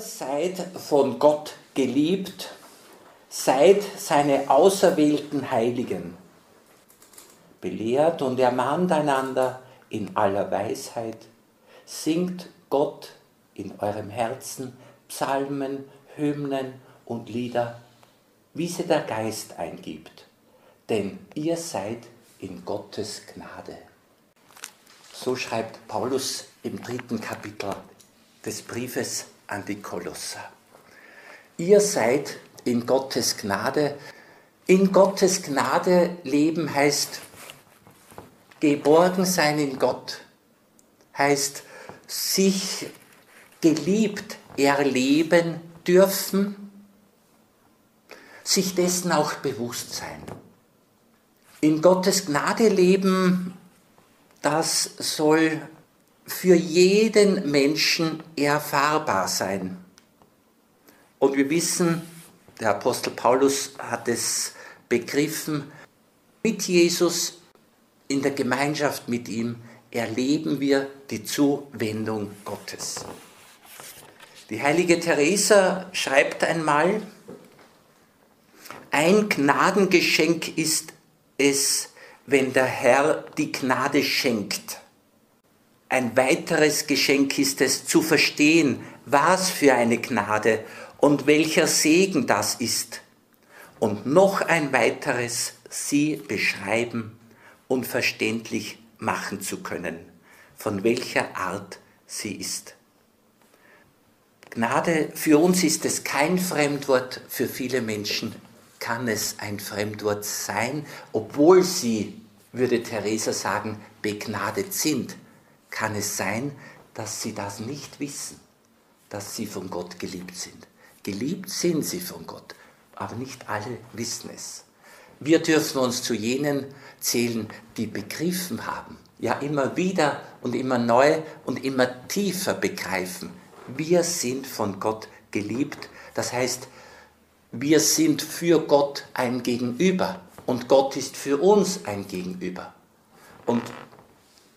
Seid von Gott geliebt, seid seine auserwählten Heiligen. Belehrt und ermahnt einander in aller Weisheit, singt Gott in eurem Herzen Psalmen, Hymnen und Lieder, wie sie der Geist eingibt, denn ihr seid in Gottes Gnade. So schreibt Paulus im dritten Kapitel des Briefes an die Kolosser. Ihr seid in Gottes Gnade. In Gottes Gnade leben heißt geborgen sein in Gott, heißt sich geliebt erleben dürfen, sich dessen auch bewusst sein. In Gottes Gnade leben, das soll für jeden Menschen erfahrbar sein. Und wir wissen, der Apostel Paulus hat es begriffen, mit Jesus, in der Gemeinschaft mit ihm, erleben wir die Zuwendung Gottes. Die heilige Teresa schreibt einmal, ein Gnadengeschenk ist es, wenn der Herr die Gnade schenkt. Ein weiteres Geschenk ist es zu verstehen, was für eine Gnade und welcher Segen das ist. Und noch ein weiteres, sie beschreiben und verständlich machen zu können, von welcher Art sie ist. Gnade für uns ist es kein Fremdwort, für viele Menschen kann es ein Fremdwort sein, obwohl sie, würde Theresa sagen, begnadet sind, kann es sein, dass sie das nicht wissen, dass sie von Gott geliebt sind. Geliebt sind sie von Gott, aber nicht alle wissen es. Wir dürfen uns zu jenen zählen, die begriffen haben, ja immer wieder und immer neu und immer tiefer begreifen, wir sind von Gott geliebt. Das heißt, wir sind für Gott ein Gegenüber und Gott ist für uns ein Gegenüber. Und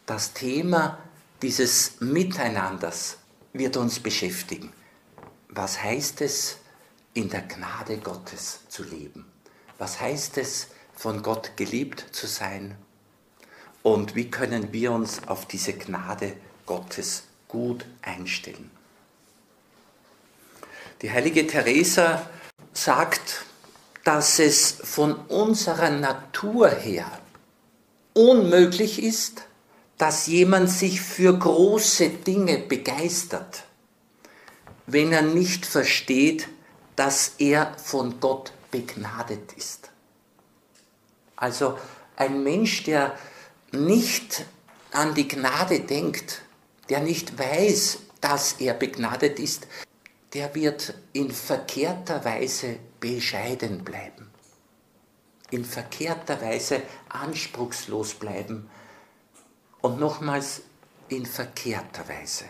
das Thema dieses Miteinanders wird uns beschäftigen. Was heißt es, in der Gnade Gottes zu leben? Was heißt es, von Gott geliebt zu sein? Und wie können wir uns auf diese Gnade Gottes gut einstellen? Die heilige Teresa sagt, dass es von unserer Natur her unmöglich ist, dass jemand sich für große Dinge begeistert, wenn er nicht versteht, dass er von Gott begnadet ist. Also ein Mensch, der nicht an die Gnade denkt, der nicht weiß, dass er begnadet ist, der wird in verkehrter Weise bescheiden bleiben, in verkehrter Weise anspruchslos bleiben und nochmals in verkehrter Weise.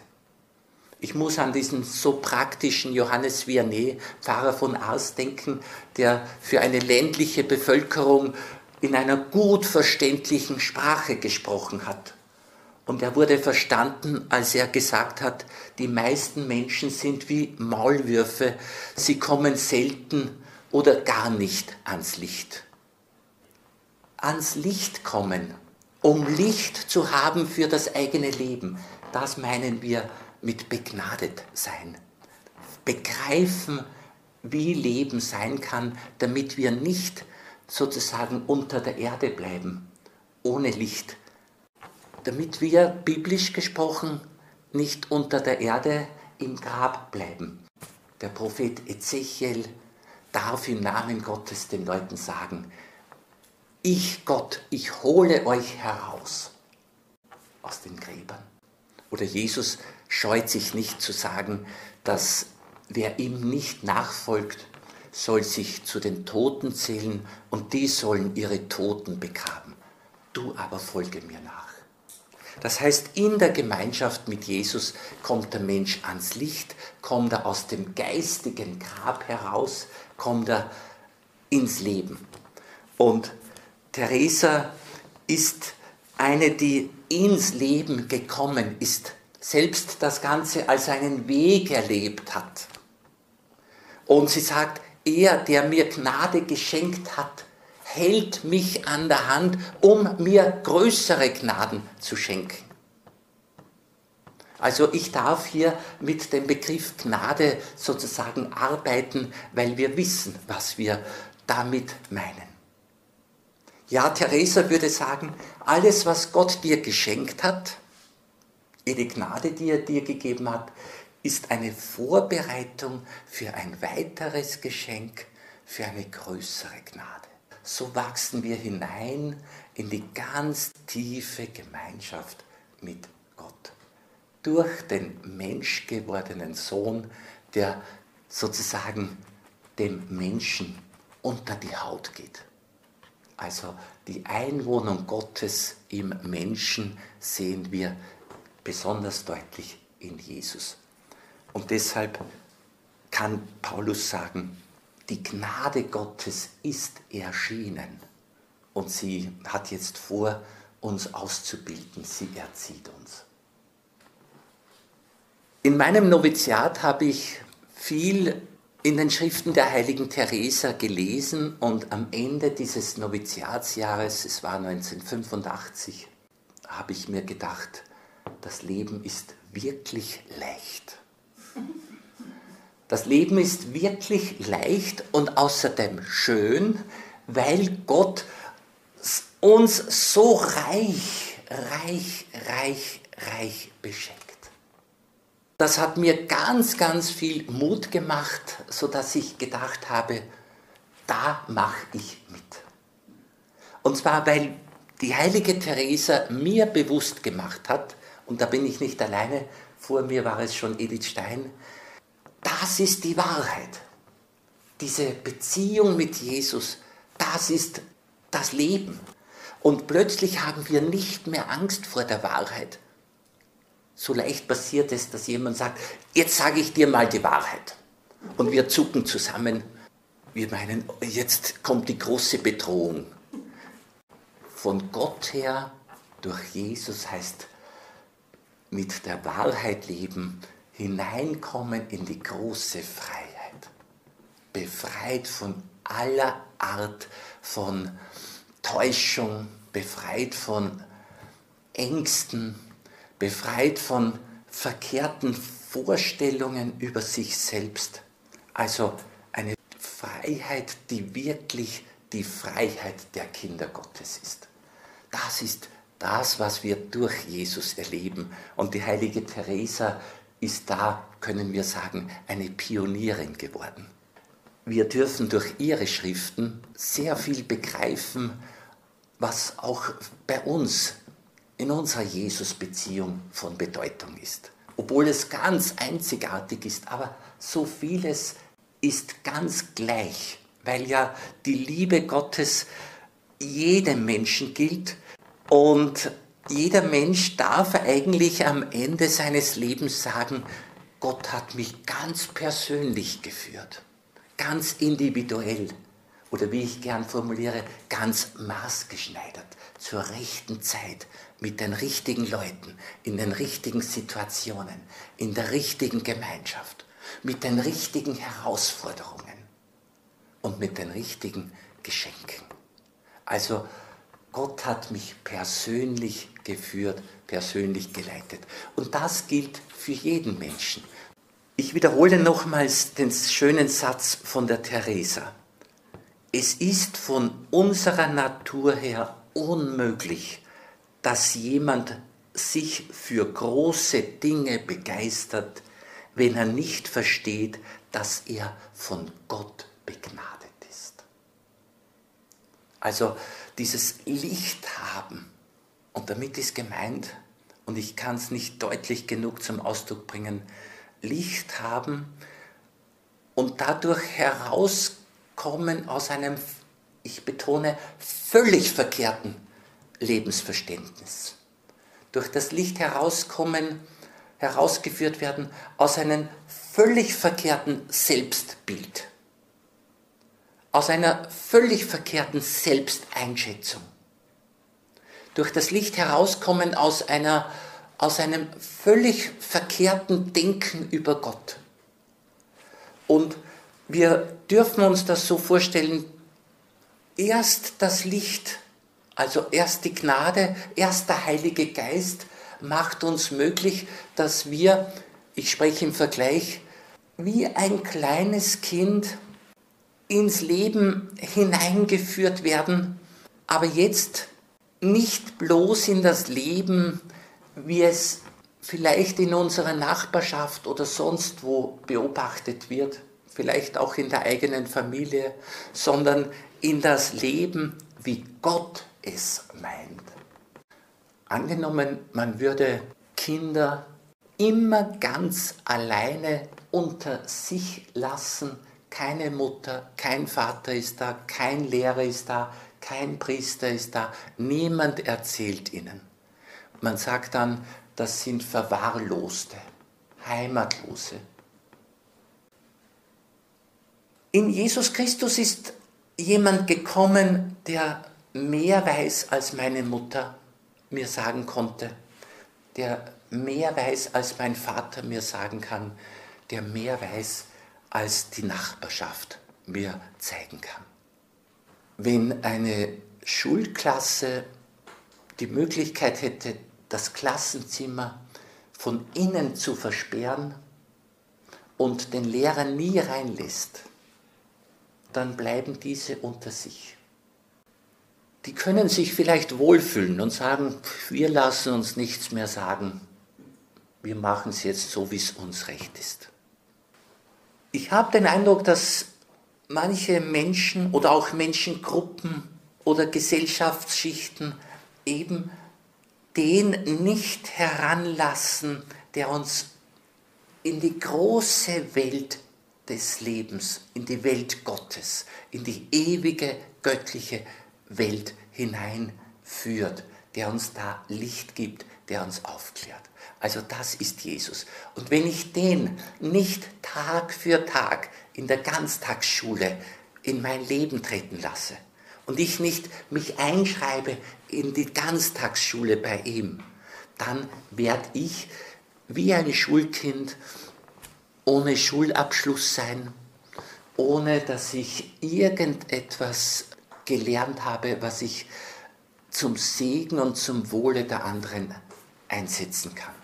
Ich muss an diesen so praktischen Johannes Vianney, Pfarrer von Ars, denken, der für eine ländliche Bevölkerung in einer gut verständlichen Sprache gesprochen hat. Und er wurde verstanden, als er gesagt hat, die meisten Menschen sind wie Maulwürfe, sie kommen selten oder gar nicht ans Licht. Ans Licht kommen, um Licht zu haben für das eigene Leben, das meinen wir mit begnadet sein. Begreifen, wie Leben sein kann, damit wir nicht sozusagen unter der Erde bleiben, ohne Licht damit wir biblisch gesprochen nicht unter der Erde im Grab bleiben. Der Prophet Ezechiel darf im Namen Gottes den Leuten sagen, ich Gott, ich hole euch heraus aus den Gräbern. Oder Jesus scheut sich nicht zu sagen, dass wer ihm nicht nachfolgt, soll sich zu den Toten zählen und die sollen ihre Toten begraben. Du aber folge mir nach. Das heißt, in der Gemeinschaft mit Jesus kommt der Mensch ans Licht, kommt er aus dem geistigen Grab heraus, kommt er ins Leben. Und Teresa ist eine, die ins Leben gekommen ist, selbst das Ganze als einen Weg erlebt hat. Und sie sagt, er, der mir Gnade geschenkt hat, hält mich an der Hand, um mir größere Gnaden zu schenken. Also ich darf hier mit dem Begriff Gnade sozusagen arbeiten, weil wir wissen, was wir damit meinen. Ja, Theresa würde sagen, alles, was Gott dir geschenkt hat, jede Gnade, die er dir gegeben hat, ist eine Vorbereitung für ein weiteres Geschenk, für eine größere Gnade. So wachsen wir hinein in die ganz tiefe Gemeinschaft mit Gott durch den menschgewordenen Sohn, der sozusagen dem Menschen unter die Haut geht. Also die Einwohnung Gottes im Menschen sehen wir besonders deutlich in Jesus. Und deshalb kann Paulus sagen, die Gnade Gottes ist erschienen und sie hat jetzt vor, uns auszubilden, sie erzieht uns. In meinem Noviziat habe ich viel in den Schriften der heiligen Teresa gelesen und am Ende dieses Noviziatsjahres, es war 1985, habe ich mir gedacht, das Leben ist wirklich leicht. Das Leben ist wirklich leicht und außerdem schön, weil Gott uns so reich, reich, reich, reich beschenkt das hat mir ganz, ganz viel Mut gemacht, sodass ich gedacht habe, da mache ich mit. Und zwar, weil die heilige Theresa mir bewusst gemacht hat, und da bin ich nicht alleine, vor mir war es schon Edith Stein, das ist die Wahrheit. Diese Beziehung mit Jesus, das ist das Leben. Und plötzlich haben wir nicht mehr Angst vor der Wahrheit, so leicht passiert es, dass jemand sagt, jetzt sage ich dir mal die Wahrheit. Und wir zucken zusammen. Wir meinen, jetzt kommt die große Bedrohung. Von Gott her, durch Jesus heißt mit der Wahrheit leben, hineinkommen in die große Freiheit. Befreit von aller Art von Täuschung, befreit von Ängsten, befreit von verkehrten Vorstellungen über sich selbst. Also eine Freiheit, die wirklich die Freiheit der Kinder Gottes ist. Das ist das, was wir durch Jesus erleben. Und die heilige Teresa ist da, können wir sagen, eine Pionierin geworden. Wir dürfen durch ihre Schriften sehr viel begreifen, was auch bei uns in unserer Jesus-Beziehung von Bedeutung ist. Obwohl es ganz einzigartig ist, aber so vieles ist ganz gleich, weil ja die Liebe Gottes jedem Menschen gilt und jeder Mensch darf eigentlich am Ende seines Lebens sagen, Gott hat mich ganz persönlich geführt, ganz individuell oder wie ich gern formuliere, ganz maßgeschneidert, zur rechten Zeit, mit den richtigen Leuten, in den richtigen Situationen, in der richtigen Gemeinschaft, mit den richtigen Herausforderungen und mit den richtigen Geschenken. Also Gott hat mich persönlich geführt, persönlich geleitet. Und das gilt für jeden Menschen. Ich wiederhole nochmals den schönen Satz von der Theresa. Es ist von unserer Natur her unmöglich, dass jemand sich für große Dinge begeistert, wenn er nicht versteht, dass er von Gott begnadet ist. Also dieses Licht haben, und damit ist gemeint, und ich kann es nicht deutlich genug zum Ausdruck bringen, Licht haben und dadurch herauskommen aus einem, ich betone, völlig verkehrten Lebensverständnis. Durch das Licht herauskommen, herausgeführt werden aus einem völlig verkehrten Selbstbild, aus einer völlig verkehrten Selbsteinschätzung. Durch das Licht herauskommen aus, einer, aus einem völlig verkehrten Denken über Gott. Und Wir dürfen uns das so vorstellen, erst das Licht, also erst die Gnade, erst der Heilige Geist macht uns möglich, dass wir, ich spreche im Vergleich, wie ein kleines Kind ins Leben hineingeführt werden, aber jetzt nicht bloß in das Leben, wie es vielleicht in unserer Nachbarschaft oder sonst wo beobachtet wird, vielleicht auch in der eigenen Familie, sondern in das Leben, wie Gott es meint. Angenommen, man würde Kinder immer ganz alleine unter sich lassen, keine Mutter, kein Vater ist da, kein Lehrer ist da, kein Priester ist da, niemand erzählt ihnen. Man sagt dann, das sind Verwahrloste, Heimatlose. In Jesus Christus ist jemand gekommen, der mehr weiß, als meine Mutter mir sagen konnte, der mehr weiß, als mein Vater mir sagen kann, der mehr weiß, als die Nachbarschaft mir zeigen kann. Wenn eine Schulklasse die Möglichkeit hätte, das Klassenzimmer von innen zu versperren und den Lehrer nie reinlässt, dann bleiben diese unter sich. Die können sich vielleicht wohlfühlen und sagen, wir lassen uns nichts mehr sagen, wir machen es jetzt so, wie es uns recht ist. Ich habe den Eindruck, dass manche Menschen oder auch Menschengruppen oder Gesellschaftsschichten eben den nicht heranlassen, der uns in die große Welt des Lebens, in die Welt Gottes, in die ewige göttliche Welt hineinführt, der uns da Licht gibt, der uns aufklärt. Also das ist Jesus. Und wenn ich den nicht Tag für Tag in der Ganztagsschule in mein Leben treten lasse und ich nicht mich einschreibe in die Ganztagsschule bei ihm, dann werde ich wie ein Schulkind ohne Schulabschluss sein, ohne dass ich irgendetwas gelernt habe, was ich zum Segen und zum Wohle der anderen einsetzen kann.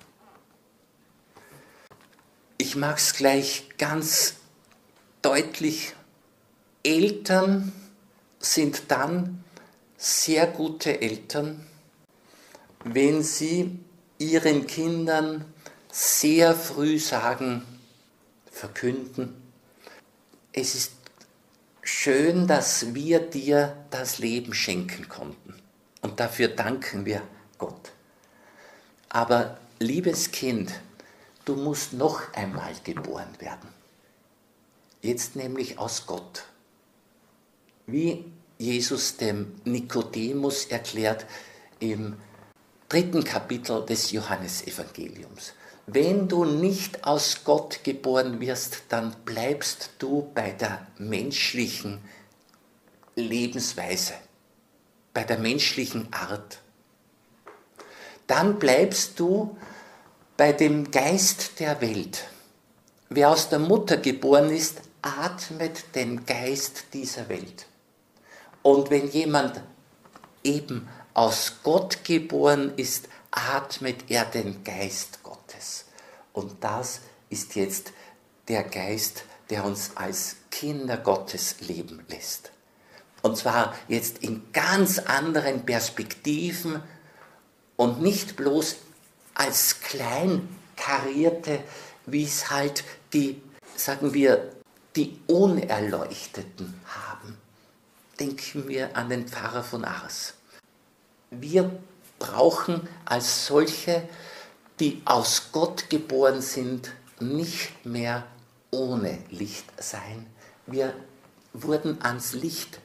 Ich mag es gleich ganz deutlich. Eltern sind dann sehr gute Eltern, wenn sie ihren Kindern sehr früh sagen, verkünden, es ist schön, dass wir dir das Leben schenken konnten. Und dafür danken wir Gott. Aber liebes Kind, du musst noch einmal geboren werden. Jetzt nämlich aus Gott. Wie Jesus dem Nikodemus erklärt im dritten Kapitel des Johannesevangeliums. Wenn du nicht aus Gott geboren wirst, dann bleibst du bei der menschlichen Lebensweise, bei der menschlichen Art. Dann bleibst du bei dem Geist der Welt. Wer aus der Mutter geboren ist, atmet den Geist dieser Welt. Und wenn jemand eben aus Gott geboren ist, atmet er den Geist. Und das ist jetzt der Geist, der uns als Kinder Gottes leben lässt. Und zwar jetzt in ganz anderen Perspektiven und nicht bloß als kleinkarierte, wie es halt die, sagen wir, die Unerleuchteten haben. Denken wir an den Pfarrer von Ars. Wir brauchen als solche, die aus Gott geboren sind, nicht mehr ohne Licht sein. Wir wurden ans Licht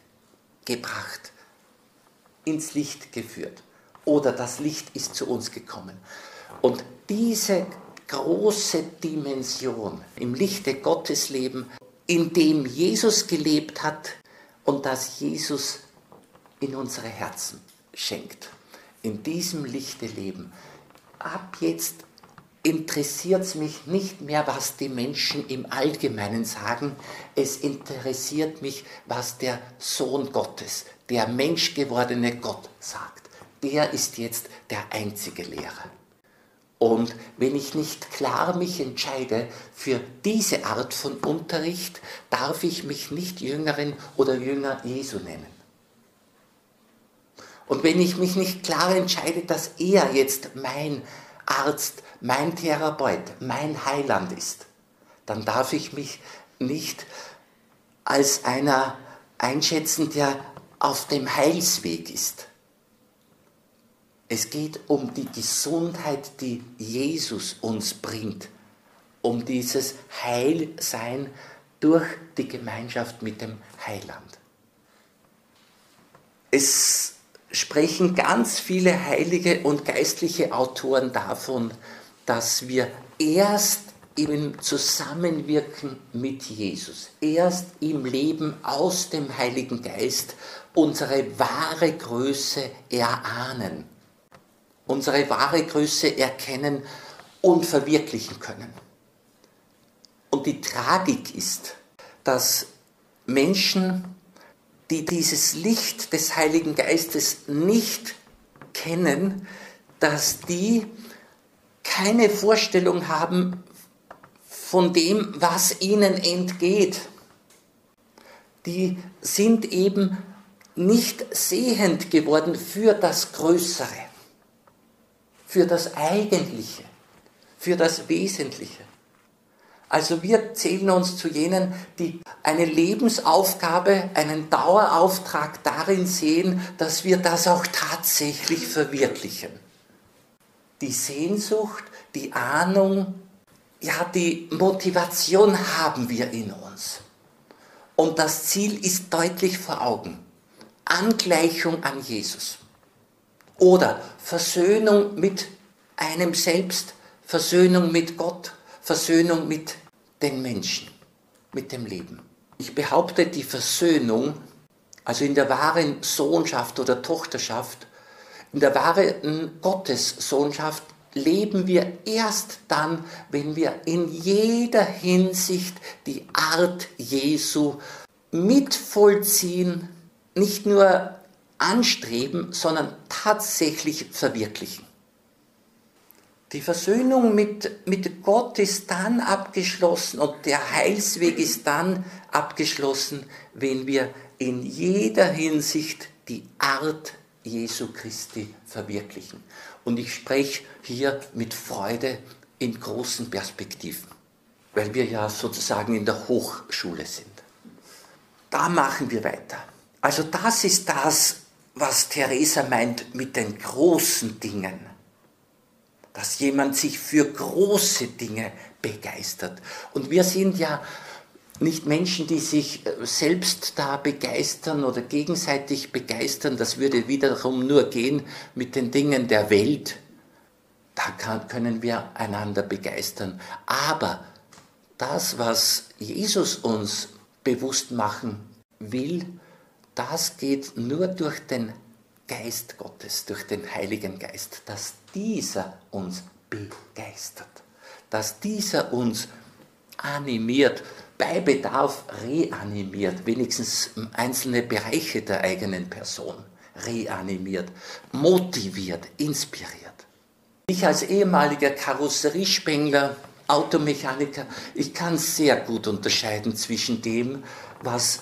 gebracht, ins Licht geführt. Oder das Licht ist zu uns gekommen. Und diese große Dimension im Lichte Gottes leben, in dem Jesus gelebt hat und das Jesus in unsere Herzen schenkt. In diesem Lichte leben. Ab jetzt interessiert es mich nicht mehr, was die Menschen im Allgemeinen sagen. Es interessiert mich, was der Sohn Gottes, der menschgewordene Gott sagt. Der ist jetzt der einzige Lehrer. Und wenn ich nicht klar mich entscheide für diese Art von Unterricht, darf ich mich nicht Jüngerin oder Jünger Jesu nennen. Und wenn ich mich nicht klar entscheide, dass er jetzt mein Arzt, mein Therapeut, mein Heiland ist, dann darf ich mich nicht als einer einschätzen, der auf dem Heilsweg ist. Es geht um die Gesundheit, die Jesus uns bringt, um dieses Heilsein durch die Gemeinschaft mit dem Heiland. Es sprechen ganz viele heilige und geistliche Autoren davon, dass wir erst im Zusammenwirken mit Jesus, erst im Leben aus dem Heiligen Geist unsere wahre Größe erahnen, unsere wahre Größe erkennen und verwirklichen können. Und die Tragik ist, dass Menschen die dieses Licht des Heiligen Geistes nicht kennen, dass die keine Vorstellung haben von dem, was ihnen entgeht. Die sind eben nicht sehend geworden für das Größere, für das Eigentliche, für das Wesentliche. Also wir zählen uns zu jenen, die eine Lebensaufgabe, einen Dauerauftrag darin sehen, dass wir das auch tatsächlich verwirklichen. Die Sehnsucht, die Ahnung, ja, die Motivation haben wir in uns. Und das Ziel ist deutlich vor Augen. Angleichung an Jesus. Oder Versöhnung mit einem selbst, Versöhnung mit Gott, Versöhnung mit den Menschen, mit dem Leben. Ich behaupte, die Versöhnung, also in der wahren Sohnschaft oder Tochterschaft, in der wahren Gottessohnschaft leben wir erst dann, wenn wir in jeder Hinsicht die Art Jesu mitvollziehen, nicht nur anstreben, sondern tatsächlich verwirklichen. Die Versöhnung mit, mit Gott ist dann abgeschlossen und der Heilsweg ist dann abgeschlossen, wenn wir in jeder Hinsicht die Art Jesu Christi verwirklichen. Und ich spreche hier mit Freude in großen Perspektiven, weil wir ja sozusagen in der Hochschule sind. Da machen wir weiter. Also das ist das, was Theresa meint mit den großen Dingen dass jemand sich für große Dinge begeistert. Und wir sind ja nicht Menschen, die sich äh, selbst da begeistern oder gegenseitig begeistern. Das würde wiederum nur gehen mit den Dingen der Welt. Da kann, können wir einander begeistern. Aber das, was Jesus uns bewusst machen will, das geht nur durch den Geist Gottes, durch den Heiligen Geist, dass dieser uns begeistert, dass dieser uns animiert, bei Bedarf reanimiert, wenigstens einzelne Bereiche der eigenen Person reanimiert, motiviert, inspiriert. Ich als ehemaliger Karosseriespengler, Automechaniker, ich kann sehr gut unterscheiden zwischen dem, was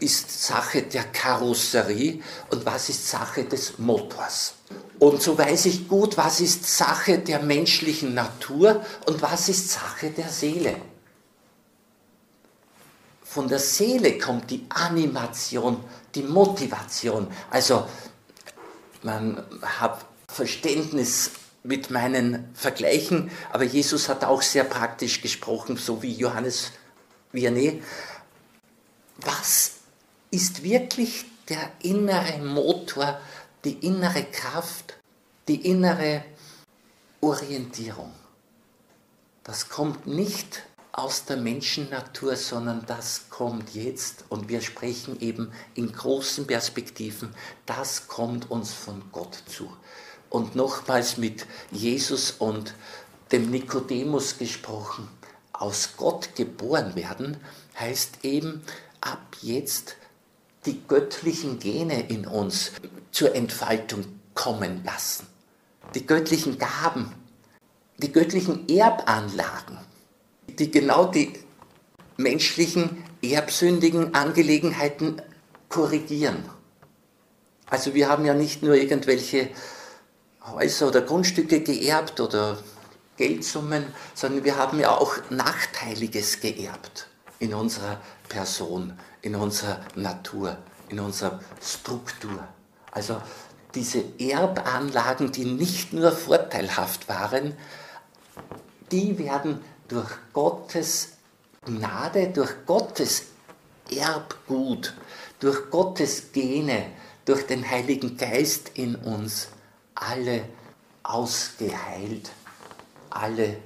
ist Sache der Karosserie und was ist Sache des Motors. Und so weiß ich gut, was ist Sache der menschlichen Natur und was ist Sache der Seele. Von der Seele kommt die Animation, die Motivation. Also man hat Verständnis mit meinen Vergleichen, aber Jesus hat auch sehr praktisch gesprochen, so wie Johannes Vianney. Was ist wirklich der innere Motor, die innere Kraft, die innere Orientierung. Das kommt nicht aus der Menschennatur, sondern das kommt jetzt und wir sprechen eben in großen Perspektiven, das kommt uns von Gott zu. Und nochmals mit Jesus und dem Nikodemus gesprochen, aus Gott geboren werden, heißt eben ab jetzt die göttlichen Gene in uns zur Entfaltung kommen lassen. Die göttlichen Gaben, die göttlichen Erbanlagen, die genau die menschlichen erbsündigen Angelegenheiten korrigieren. Also wir haben ja nicht nur irgendwelche Häuser oder Grundstücke geerbt oder Geldsummen, sondern wir haben ja auch Nachteiliges geerbt in unserer Person, in unserer Natur, in unserer Struktur. Also diese Erbanlagen, die nicht nur vorteilhaft waren, die werden durch Gottes Gnade, durch Gottes Erbgut, durch Gottes Gene, durch den Heiligen Geist in uns alle ausgeheilt, alle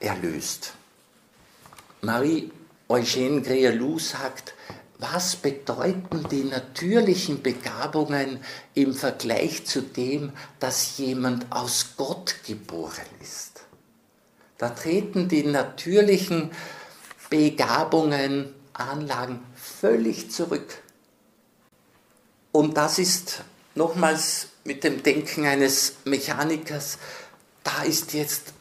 erlöst. Marie Eugène Grealou sagt, was bedeuten die natürlichen Begabungen im Vergleich zu dem, dass jemand aus Gott geboren ist? Da treten die natürlichen Begabungen, Anlagen völlig zurück. Und das ist nochmals mit dem Denken eines Mechanikers, da ist jetzt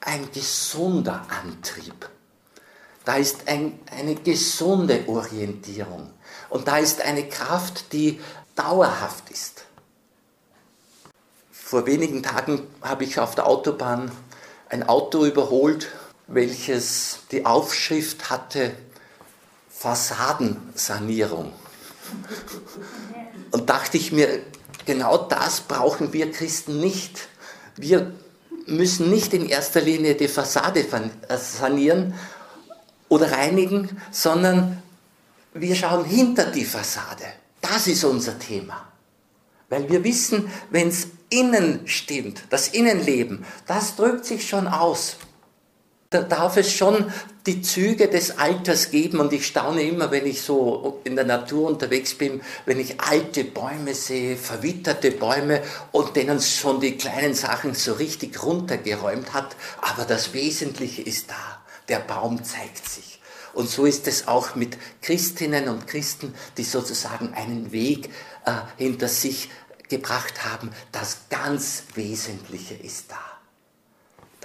ein gesunder Antrieb. Da ist ein, eine gesunde Orientierung. Und da ist eine Kraft, die dauerhaft ist. Vor wenigen Tagen habe ich auf der Autobahn ein Auto überholt, welches die Aufschrift hatte Fassadensanierung. Und dachte ich mir, genau das brauchen wir Christen nicht. Wir müssen nicht in erster Linie die Fassade sanieren oder reinigen, sondern wir schauen hinter die Fassade. Das ist unser Thema. Weil wir wissen, wenn es innen stimmt, das Innenleben, das drückt sich schon aus da darf es schon die Züge des Alters geben und ich staune immer, wenn ich so in der Natur unterwegs bin, wenn ich alte Bäume sehe, verwitterte Bäume und denen schon die kleinen Sachen so richtig runtergeräumt hat, aber das Wesentliche ist da. Der Baum zeigt sich. Und so ist es auch mit Christinnen und Christen, die sozusagen einen Weg äh, hinter sich gebracht haben. Das ganz Wesentliche ist da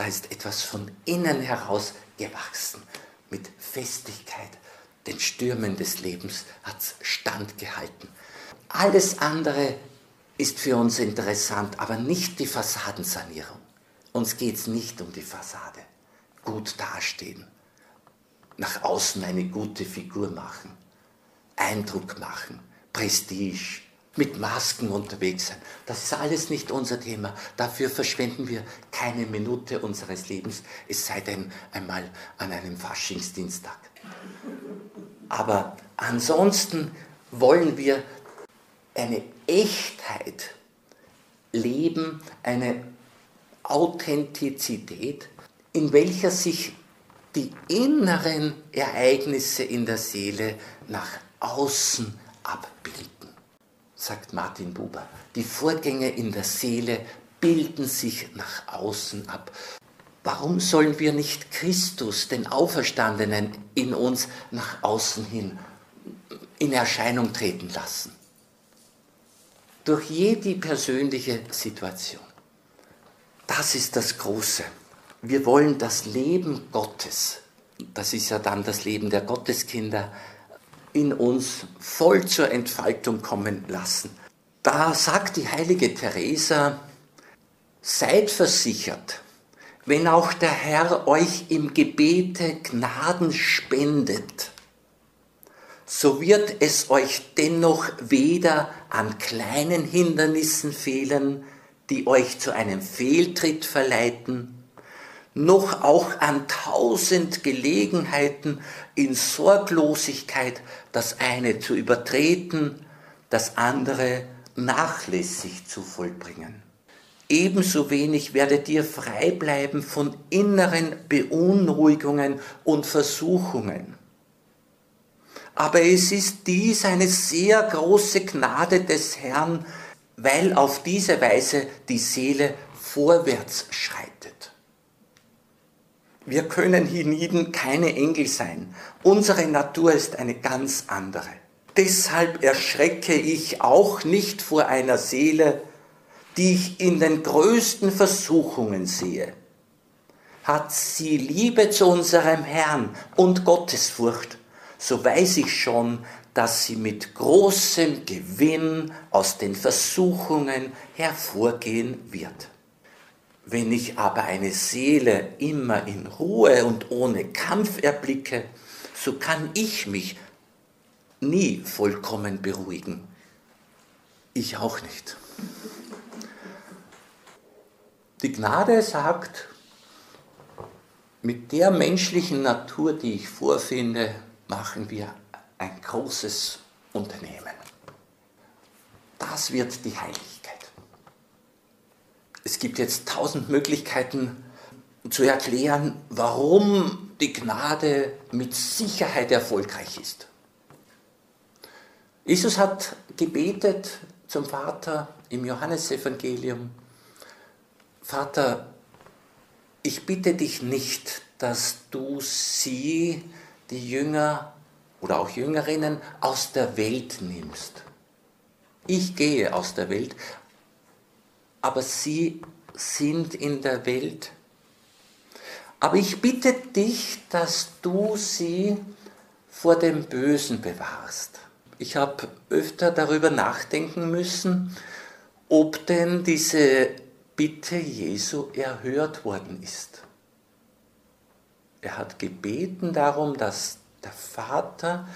da ist etwas von innen heraus gewachsen, mit Festigkeit. Den Stürmen des Lebens hat es standgehalten. Alles andere ist für uns interessant, aber nicht die Fassadensanierung. Uns geht es nicht um die Fassade. Gut dastehen, nach außen eine gute Figur machen, Eindruck machen, Prestige, mit Masken unterwegs sein. Das ist alles nicht unser Thema. Dafür verschwenden wir keine Minute unseres Lebens, es sei denn einmal an einem Faschingsdienstag. Aber ansonsten wollen wir eine Echtheit leben, eine Authentizität, in welcher sich die inneren Ereignisse in der Seele nach außen abbilden sagt Martin Buber. Die Vorgänge in der Seele bilden sich nach außen ab. Warum sollen wir nicht Christus, den Auferstandenen, in uns nach außen hin in Erscheinung treten lassen? Durch jede persönliche Situation. Das ist das Große. Wir wollen das Leben Gottes, das ist ja dann das Leben der Gotteskinder, in uns voll zur Entfaltung kommen lassen. Da sagt die heilige Teresa, seid versichert, wenn auch der Herr euch im Gebete Gnaden spendet, so wird es euch dennoch weder an kleinen Hindernissen fehlen, die euch zu einem Fehltritt verleiten, noch auch an tausend Gelegenheiten in Sorglosigkeit das eine zu übertreten, das andere nachlässig zu vollbringen. Ebenso wenig werdet ihr frei bleiben von inneren Beunruhigungen und Versuchungen. Aber es ist dies eine sehr große Gnade des Herrn, weil auf diese Weise die Seele vorwärts schreitet. Wir können hienieden keine Engel sein. Unsere Natur ist eine ganz andere. Deshalb erschrecke ich auch nicht vor einer Seele, die ich in den größten Versuchungen sehe. Hat sie Liebe zu unserem Herrn und Gottesfurcht, so weiß ich schon, dass sie mit großem Gewinn aus den Versuchungen hervorgehen wird. Wenn ich aber eine Seele immer in Ruhe und ohne Kampf erblicke, so kann ich mich nie vollkommen beruhigen. Ich auch nicht. Die Gnade sagt, mit der menschlichen Natur, die ich vorfinde, machen wir ein großes Unternehmen. Das wird die Heiligkeit. Es gibt jetzt tausend Möglichkeiten zu erklären, warum die Gnade mit Sicherheit erfolgreich ist. Jesus hat gebetet zum Vater im Johannesevangelium, Vater, ich bitte dich nicht, dass du sie, die Jünger oder auch Jüngerinnen, aus der Welt nimmst. Ich gehe aus der Welt, aber sie sind in der Welt. Aber ich bitte dich, dass du sie vor dem Bösen bewahrst. Ich habe öfter darüber nachdenken müssen, ob denn diese Bitte Jesu erhört worden ist. Er hat gebeten darum, dass der Vater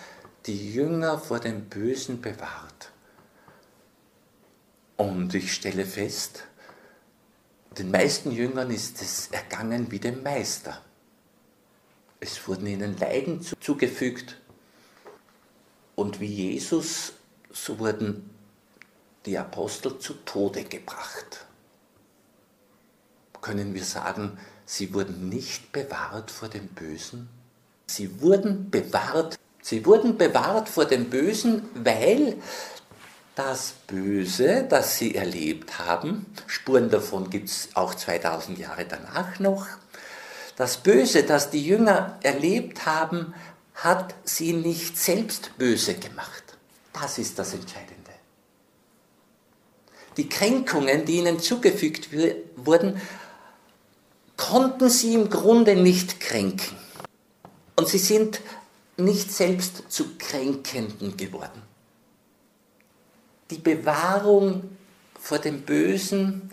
die Jünger vor dem Bösen bewahrt. Und ich stelle fest, den meisten Jüngern ist es ergangen wie dem Meister. Es wurden ihnen Leiden zugefügt, und wie Jesus, so wurden die Apostel zu Tode gebracht. Können wir sagen, sie wurden nicht bewahrt vor dem Bösen? Sie wurden bewahrt, sie wurden bewahrt vor dem Bösen, weil das Böse, das sie erlebt haben, Spuren davon gibt es auch 2000 Jahre danach noch, das Böse, das die Jünger erlebt haben, hat sie nicht selbst böse gemacht. Das ist das Entscheidende. Die Kränkungen, die ihnen zugefügt wurden, konnten sie im Grunde nicht kränken. Und sie sind nicht selbst zu Kränkenden geworden. Die Bewahrung vor dem Bösen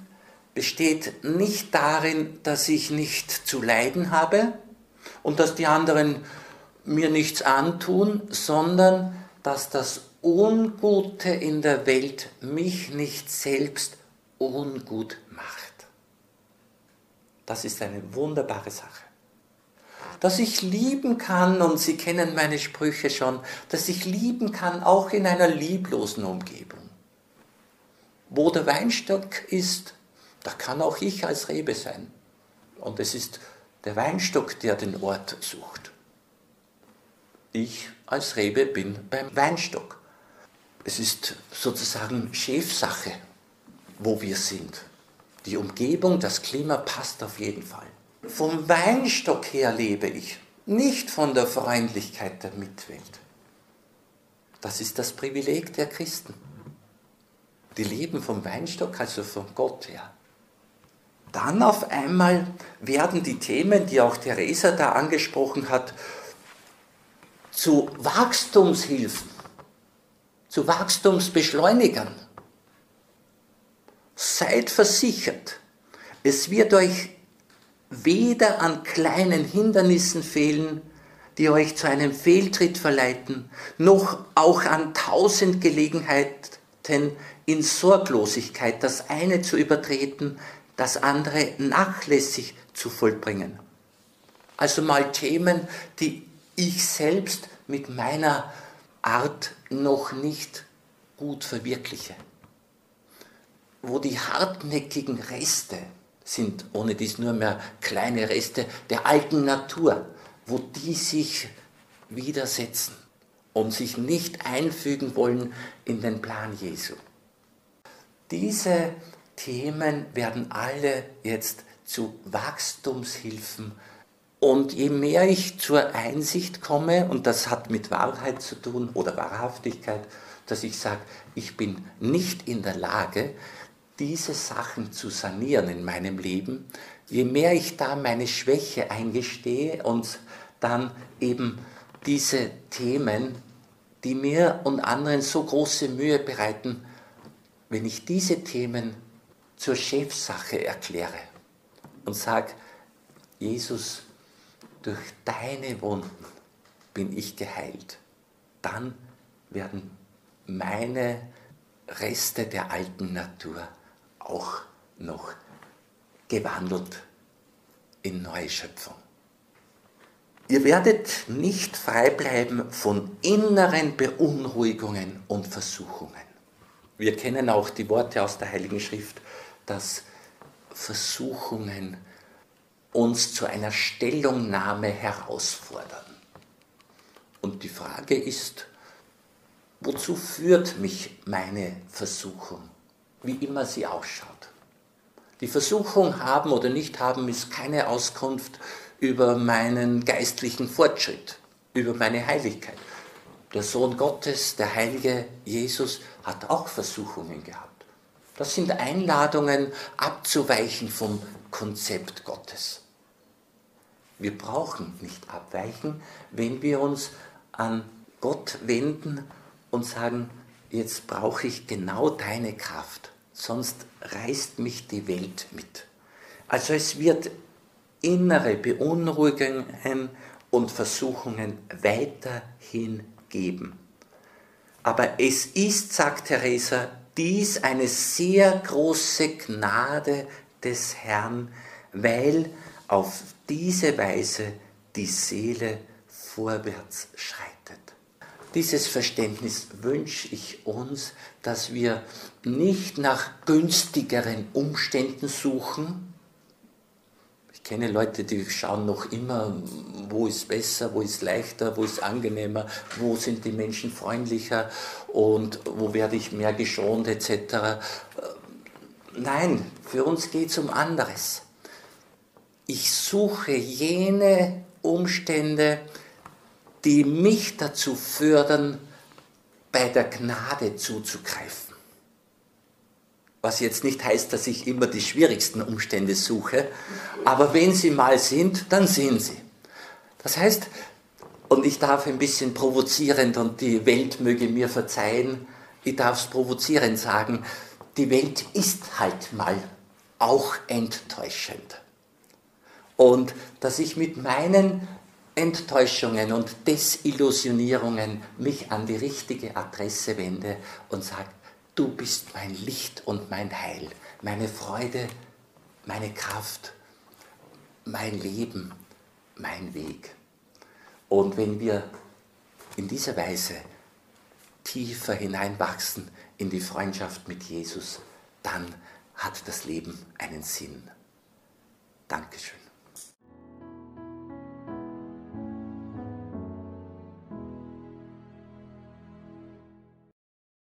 besteht nicht darin, dass ich nicht zu leiden habe und dass die anderen mir nichts antun, sondern dass das Ungute in der Welt mich nicht selbst ungut macht. Das ist eine wunderbare Sache. Dass ich lieben kann, und Sie kennen meine Sprüche schon, dass ich lieben kann auch in einer lieblosen Umgebung. Wo der Weinstock ist, da kann auch ich als Rebe sein. Und es ist der Weinstock, der den Ort sucht. Ich als Rebe bin beim Weinstock. Es ist sozusagen Chefsache, wo wir sind. Die Umgebung, das Klima passt auf jeden Fall. Vom Weinstock her lebe ich, nicht von der Freundlichkeit der Mitwelt. Das ist das Privileg der Christen. Die leben vom Weinstock, also von Gott her. Dann auf einmal werden die Themen, die auch Theresa da angesprochen hat, zu Wachstumshilfen, zu Wachstumsbeschleunigern. Seid versichert, es wird euch weder an kleinen Hindernissen fehlen, die euch zu einem Fehltritt verleiten, noch auch an tausend Gelegenheiten in Sorglosigkeit das eine zu übertreten, das andere nachlässig zu vollbringen. Also mal Themen, die ich selbst mit meiner Art noch nicht gut verwirkliche. Wo die hartnäckigen Reste sind, ohne dies nur mehr kleine Reste der alten Natur, wo die sich widersetzen und sich nicht einfügen wollen in den Plan Jesu. Diese Themen werden alle jetzt zu Wachstumshilfen. Und je mehr ich zur Einsicht komme, und das hat mit Wahrheit zu tun oder Wahrhaftigkeit, dass ich sage, ich bin nicht in der Lage, diese Sachen zu sanieren in meinem Leben, je mehr ich da meine Schwäche eingestehe und dann eben diese Themen, die mir und anderen so große Mühe bereiten, wenn ich diese Themen zur Chefsache erkläre und sage, Jesus, durch deine Wunden bin ich geheilt, dann werden meine Reste der alten Natur auch noch gewandelt in neue Schöpfung. Ihr werdet nicht frei bleiben von inneren Beunruhigungen und Versuchungen. Wir kennen auch die Worte aus der Heiligen Schrift, dass Versuchungen uns zu einer Stellungnahme herausfordern. Und die Frage ist, wozu führt mich meine Versuchung, wie immer sie ausschaut? Die Versuchung haben oder nicht haben ist keine Auskunft über meinen geistlichen Fortschritt, über meine Heiligkeit. Der Sohn Gottes, der heilige Jesus, hat auch Versuchungen gehabt. Das sind Einladungen abzuweichen vom Konzept Gottes. Wir brauchen nicht abweichen, wenn wir uns an Gott wenden und sagen, jetzt brauche ich genau deine Kraft, sonst reißt mich die Welt mit. Also es wird innere Beunruhigungen und Versuchungen weiterhin geben. Aber es ist, sagt Theresa, dies eine sehr große Gnade des Herrn, weil auf diese Weise die Seele vorwärts schreitet. Dieses Verständnis wünsche ich uns, dass wir nicht nach günstigeren Umständen suchen, ich kenne Leute, die schauen noch immer, wo ist besser, wo ist leichter, wo ist angenehmer, wo sind die Menschen freundlicher und wo werde ich mehr geschont etc. Nein, für uns geht es um anderes. Ich suche jene Umstände, die mich dazu fördern, bei der Gnade zuzugreifen. Was jetzt nicht heißt, dass ich immer die schwierigsten Umstände suche, aber wenn sie mal sind, dann sind sie. Das heißt, und ich darf ein bisschen provozierend, und die Welt möge mir verzeihen, ich darf es provozierend sagen, die Welt ist halt mal auch enttäuschend. Und dass ich mit meinen Enttäuschungen und Desillusionierungen mich an die richtige Adresse wende und sage, du bist mein Licht und mein Heil, meine Freude, meine Kraft, mein Leben, mein Weg. Und wenn wir in dieser Weise tiefer hineinwachsen in die Freundschaft mit Jesus, dann hat das Leben einen Sinn. Dankeschön.